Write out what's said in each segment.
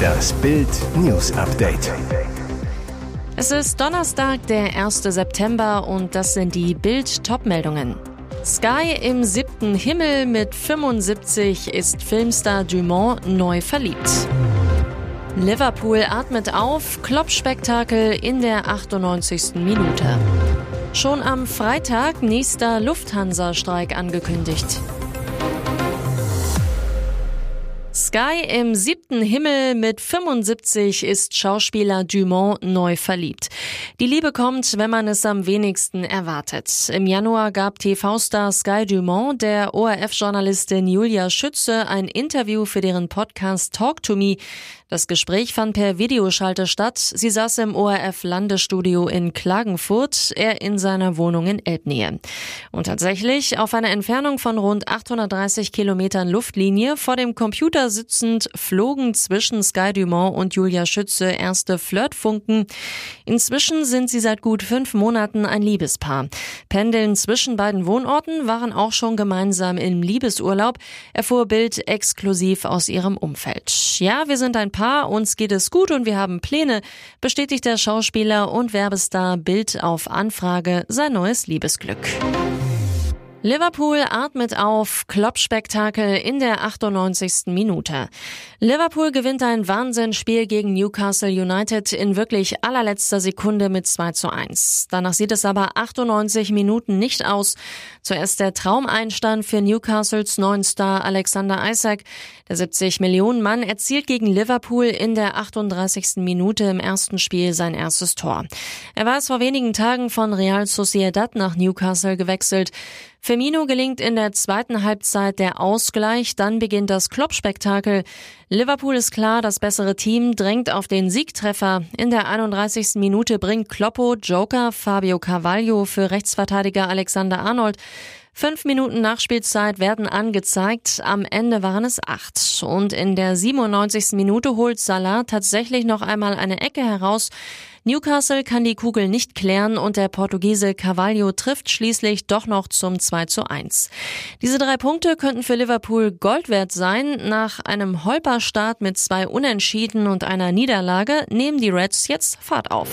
Das Bild News Update. Es ist Donnerstag, der 1. September und das sind die Bild Topmeldungen. Sky im siebten Himmel mit 75 ist Filmstar Dumont neu verliebt. Liverpool atmet auf, Klopp-Spektakel in der 98. Minute. Schon am Freitag nächster Lufthansa-Streik angekündigt. Sky im siebten Himmel mit 75 ist Schauspieler Dumont neu verliebt. Die Liebe kommt, wenn man es am wenigsten erwartet. Im Januar gab TV-Star Sky Dumont der ORF-Journalistin Julia Schütze ein Interview für deren Podcast Talk to Me. Das Gespräch fand per Videoschalte statt. Sie saß im ORF-Landesstudio in Klagenfurt, er in seiner Wohnung in Elbnähe. Und tatsächlich, auf einer Entfernung von rund 830 Kilometern Luftlinie vor dem Computer sitzend, flogen zwischen Sky Dumont und Julia Schütze erste Flirtfunken. Inzwischen sind sie seit gut fünf Monaten ein Liebespaar. Pendeln zwischen beiden Wohnorten waren auch schon gemeinsam im Liebesurlaub, erfuhr Bild exklusiv aus ihrem Umfeld. Ja, wir sind ein Paar, uns geht es gut und wir haben Pläne, bestätigt der Schauspieler und Werbestar Bild auf Anfrage sein neues Liebesglück. Liverpool atmet auf, Klopp-Spektakel in der 98. Minute. Liverpool gewinnt ein Wahnsinnsspiel gegen Newcastle United in wirklich allerletzter Sekunde mit 2 zu 1. Danach sieht es aber 98 Minuten nicht aus. Zuerst der Traumeinstand für Newcastles neuen Star Alexander Isaac. Der 70 Millionen Mann erzielt gegen Liverpool in der 38. Minute im ersten Spiel sein erstes Tor. Er war es vor wenigen Tagen von Real Sociedad nach Newcastle gewechselt. Firmino gelingt in der zweiten Halbzeit der Ausgleich, dann beginnt das Klopp-Spektakel. Liverpool ist klar, das bessere Team drängt auf den Siegtreffer. In der 31. Minute bringt Kloppo Joker Fabio Carvalho für Rechtsverteidiger Alexander Arnold. Fünf Minuten Nachspielzeit werden angezeigt. Am Ende waren es acht. Und in der 97. Minute holt Salah tatsächlich noch einmal eine Ecke heraus. Newcastle kann die Kugel nicht klären und der Portugiese Carvalho trifft schließlich doch noch zum 2 zu 1. Diese drei Punkte könnten für Liverpool Gold wert sein. Nach einem Holperstart mit zwei Unentschieden und einer Niederlage nehmen die Reds jetzt Fahrt auf.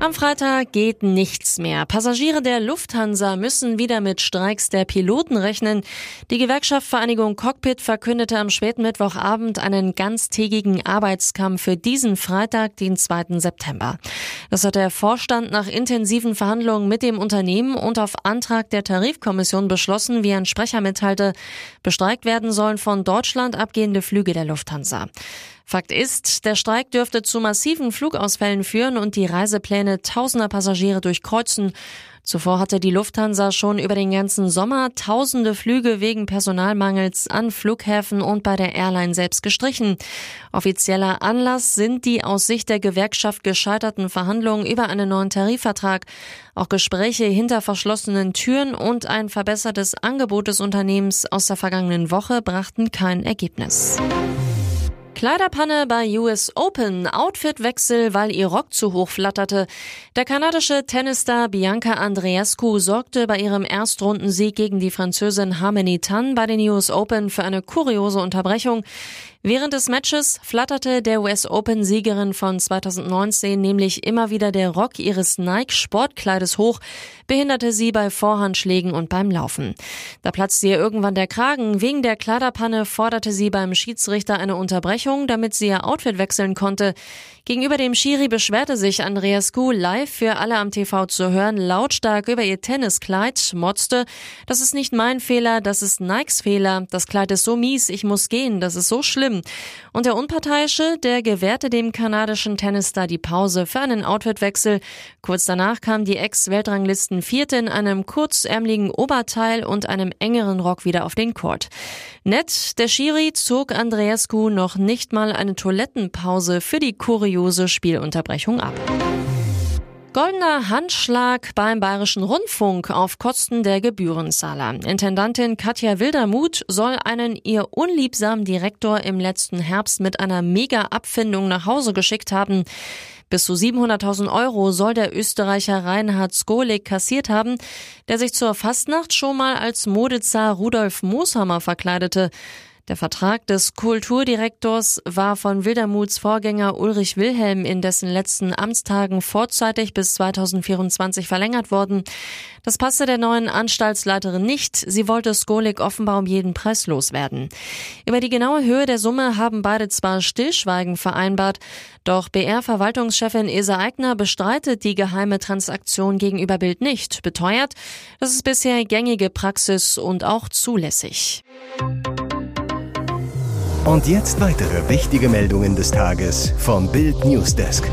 Am Freitag geht nichts mehr. Passagiere der Lufthansa müssen wieder mit Streiks der Piloten rechnen. Die Gewerkschaftsvereinigung Cockpit verkündete am späten Mittwochabend einen ganztägigen Arbeitskampf für diesen Freitag, den 2. September. Das hat der Vorstand nach intensiven Verhandlungen mit dem Unternehmen und auf Antrag der Tarifkommission beschlossen, wie ein Sprecher mitteilte. Bestreikt werden sollen von Deutschland abgehende Flüge der Lufthansa. Fakt ist, der Streik dürfte zu massiven Flugausfällen führen und die Reisepläne tausender Passagiere durchkreuzen. Zuvor hatte die Lufthansa schon über den ganzen Sommer tausende Flüge wegen Personalmangels an Flughäfen und bei der Airline selbst gestrichen. Offizieller Anlass sind die aus Sicht der Gewerkschaft gescheiterten Verhandlungen über einen neuen Tarifvertrag. Auch Gespräche hinter verschlossenen Türen und ein verbessertes Angebot des Unternehmens aus der vergangenen Woche brachten kein Ergebnis. Kleiderpanne bei US Open, Outfitwechsel, weil ihr Rock zu hoch flatterte. Der kanadische Tennisstar Bianca Andreescu sorgte bei ihrem Erstrundensieg gegen die Französin Harmony Tan bei den US Open für eine kuriose Unterbrechung. Während des Matches flatterte der US Open Siegerin von 2019 nämlich immer wieder der Rock ihres Nike Sportkleides hoch, behinderte sie bei Vorhandschlägen und beim Laufen. Da platzte ihr irgendwann der Kragen. Wegen der Kleiderpanne forderte sie beim Schiedsrichter eine Unterbrechung, damit sie ihr Outfit wechseln konnte. Gegenüber dem Schiri beschwerte sich Andreas Kuh live für alle am TV zu hören lautstark über ihr Tenniskleid, motzte, das ist nicht mein Fehler, das ist Nikes Fehler, das Kleid ist so mies, ich muss gehen, das ist so schlimm schlimm. Und der Unparteiische, der gewährte dem kanadischen Tennisstar die Pause für einen Outfitwechsel. Kurz danach kam die Ex-Weltranglisten Vierte in einem kurzärmeligen Oberteil und einem engeren Rock wieder auf den Court. Nett, der Schiri zog Andreescu noch nicht mal eine Toilettenpause für die kuriose Spielunterbrechung ab. Goldener Handschlag beim Bayerischen Rundfunk auf Kosten der Gebührenzahler. Intendantin Katja Wildermuth soll einen ihr unliebsamen Direktor im letzten Herbst mit einer Mega-Abfindung nach Hause geschickt haben. Bis zu 700.000 Euro soll der Österreicher Reinhard Skolik kassiert haben, der sich zur Fastnacht schon mal als Modezar Rudolf Mooshammer verkleidete. Der Vertrag des Kulturdirektors war von Wildermuths Vorgänger Ulrich Wilhelm in dessen letzten Amtstagen vorzeitig bis 2024 verlängert worden. Das passte der neuen Anstaltsleiterin nicht. Sie wollte Skolik offenbar um jeden Preis loswerden. Über die genaue Höhe der Summe haben beide zwar Stillschweigen vereinbart, doch BR-Verwaltungschefin Esa Eigner bestreitet die geheime Transaktion gegenüber Bild nicht, beteuert, das ist bisher gängige Praxis und auch zulässig. Und jetzt weitere wichtige Meldungen des Tages vom Bild Newsdesk.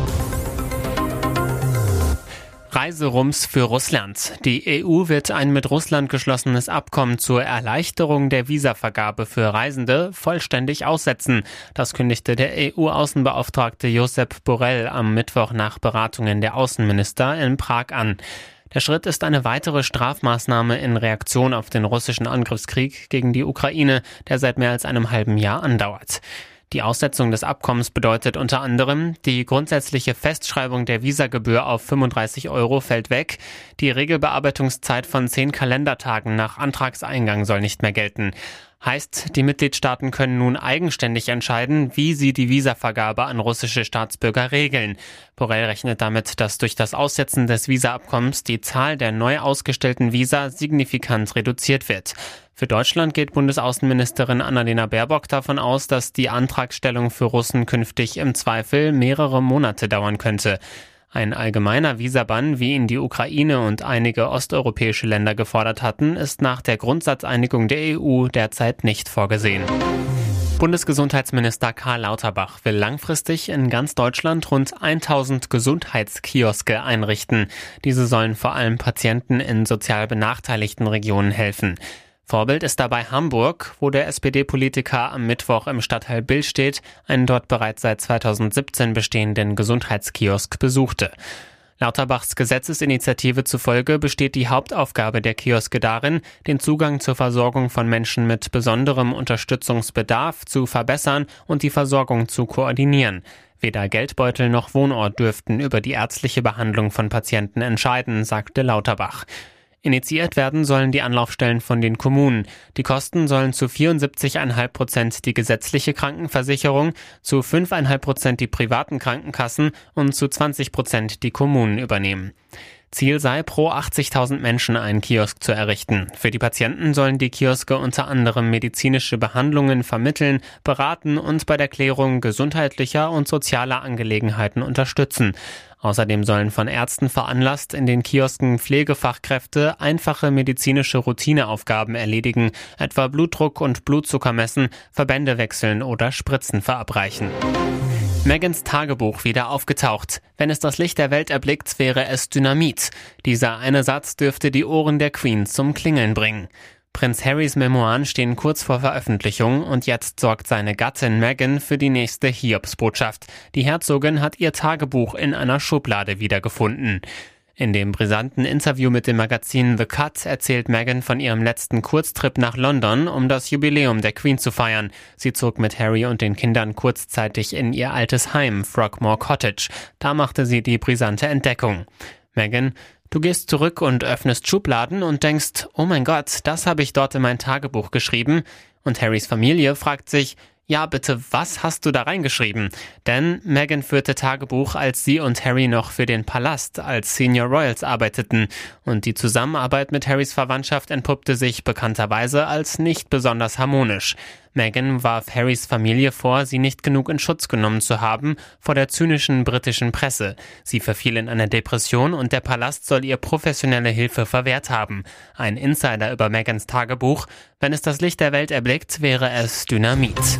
Reiserums für Russland. Die EU wird ein mit Russland geschlossenes Abkommen zur Erleichterung der Visavergabe für Reisende vollständig aussetzen. Das kündigte der EU-Außenbeauftragte Josep Borrell am Mittwoch nach Beratungen der Außenminister in Prag an. Der Schritt ist eine weitere Strafmaßnahme in Reaktion auf den russischen Angriffskrieg gegen die Ukraine, der seit mehr als einem halben Jahr andauert. Die Aussetzung des Abkommens bedeutet unter anderem, die grundsätzliche Festschreibung der Visagebühr auf 35 Euro fällt weg, die Regelbearbeitungszeit von zehn Kalendertagen nach Antragseingang soll nicht mehr gelten. Heißt, die Mitgliedstaaten können nun eigenständig entscheiden, wie sie die Visavergabe an russische Staatsbürger regeln. Borrell rechnet damit, dass durch das Aussetzen des Visaabkommens die Zahl der neu ausgestellten Visa signifikant reduziert wird. Für Deutschland geht Bundesaußenministerin Annalena Baerbock davon aus, dass die Antragstellung für Russen künftig im Zweifel mehrere Monate dauern könnte. Ein allgemeiner Visabann, wie ihn die Ukraine und einige osteuropäische Länder gefordert hatten, ist nach der Grundsatzeinigung der EU derzeit nicht vorgesehen. Bundesgesundheitsminister Karl Lauterbach will langfristig in ganz Deutschland rund 1000 Gesundheitskioske einrichten. Diese sollen vor allem Patienten in sozial benachteiligten Regionen helfen. Vorbild ist dabei Hamburg, wo der SPD-Politiker am Mittwoch im Stadtteil Billstedt einen dort bereits seit 2017 bestehenden Gesundheitskiosk besuchte. Lauterbachs Gesetzesinitiative zufolge besteht die Hauptaufgabe der Kioske darin, den Zugang zur Versorgung von Menschen mit besonderem Unterstützungsbedarf zu verbessern und die Versorgung zu koordinieren. Weder Geldbeutel noch Wohnort dürften über die ärztliche Behandlung von Patienten entscheiden, sagte Lauterbach. Initiiert werden sollen die Anlaufstellen von den Kommunen. Die Kosten sollen zu 74,5 Prozent die gesetzliche Krankenversicherung, zu 5,5 Prozent die privaten Krankenkassen und zu 20 Prozent die Kommunen übernehmen. Ziel sei, pro 80.000 Menschen einen Kiosk zu errichten. Für die Patienten sollen die Kioske unter anderem medizinische Behandlungen vermitteln, beraten und bei der Klärung gesundheitlicher und sozialer Angelegenheiten unterstützen. Außerdem sollen von Ärzten veranlasst in den Kiosken Pflegefachkräfte einfache medizinische Routineaufgaben erledigen, etwa Blutdruck und Blutzucker messen, Verbände wechseln oder Spritzen verabreichen. Megans Tagebuch wieder aufgetaucht. Wenn es das Licht der Welt erblickt, wäre es Dynamit. Dieser eine Satz dürfte die Ohren der Queen zum Klingeln bringen. Prinz Harrys Memoiren stehen kurz vor Veröffentlichung und jetzt sorgt seine Gattin Meghan für die nächste Hiobsbotschaft. Die Herzogin hat ihr Tagebuch in einer Schublade wiedergefunden. In dem brisanten Interview mit dem Magazin The Cut erzählt Meghan von ihrem letzten Kurztrip nach London, um das Jubiläum der Queen zu feiern. Sie zog mit Harry und den Kindern kurzzeitig in ihr altes Heim, Frogmore Cottage. Da machte sie die brisante Entdeckung. Meghan, du gehst zurück und öffnest Schubladen und denkst, oh mein Gott, das habe ich dort in mein Tagebuch geschrieben. Und Harrys Familie fragt sich, ja, bitte, was hast du da reingeschrieben? Denn Meghan führte Tagebuch, als sie und Harry noch für den Palast als Senior Royals arbeiteten. Und die Zusammenarbeit mit Harrys Verwandtschaft entpuppte sich bekannterweise als nicht besonders harmonisch. Meghan warf Harrys Familie vor, sie nicht genug in Schutz genommen zu haben vor der zynischen britischen Presse. Sie verfiel in eine Depression und der Palast soll ihr professionelle Hilfe verwehrt haben. Ein Insider über Megans Tagebuch. Wenn es das Licht der Welt erblickt, wäre es Dynamit.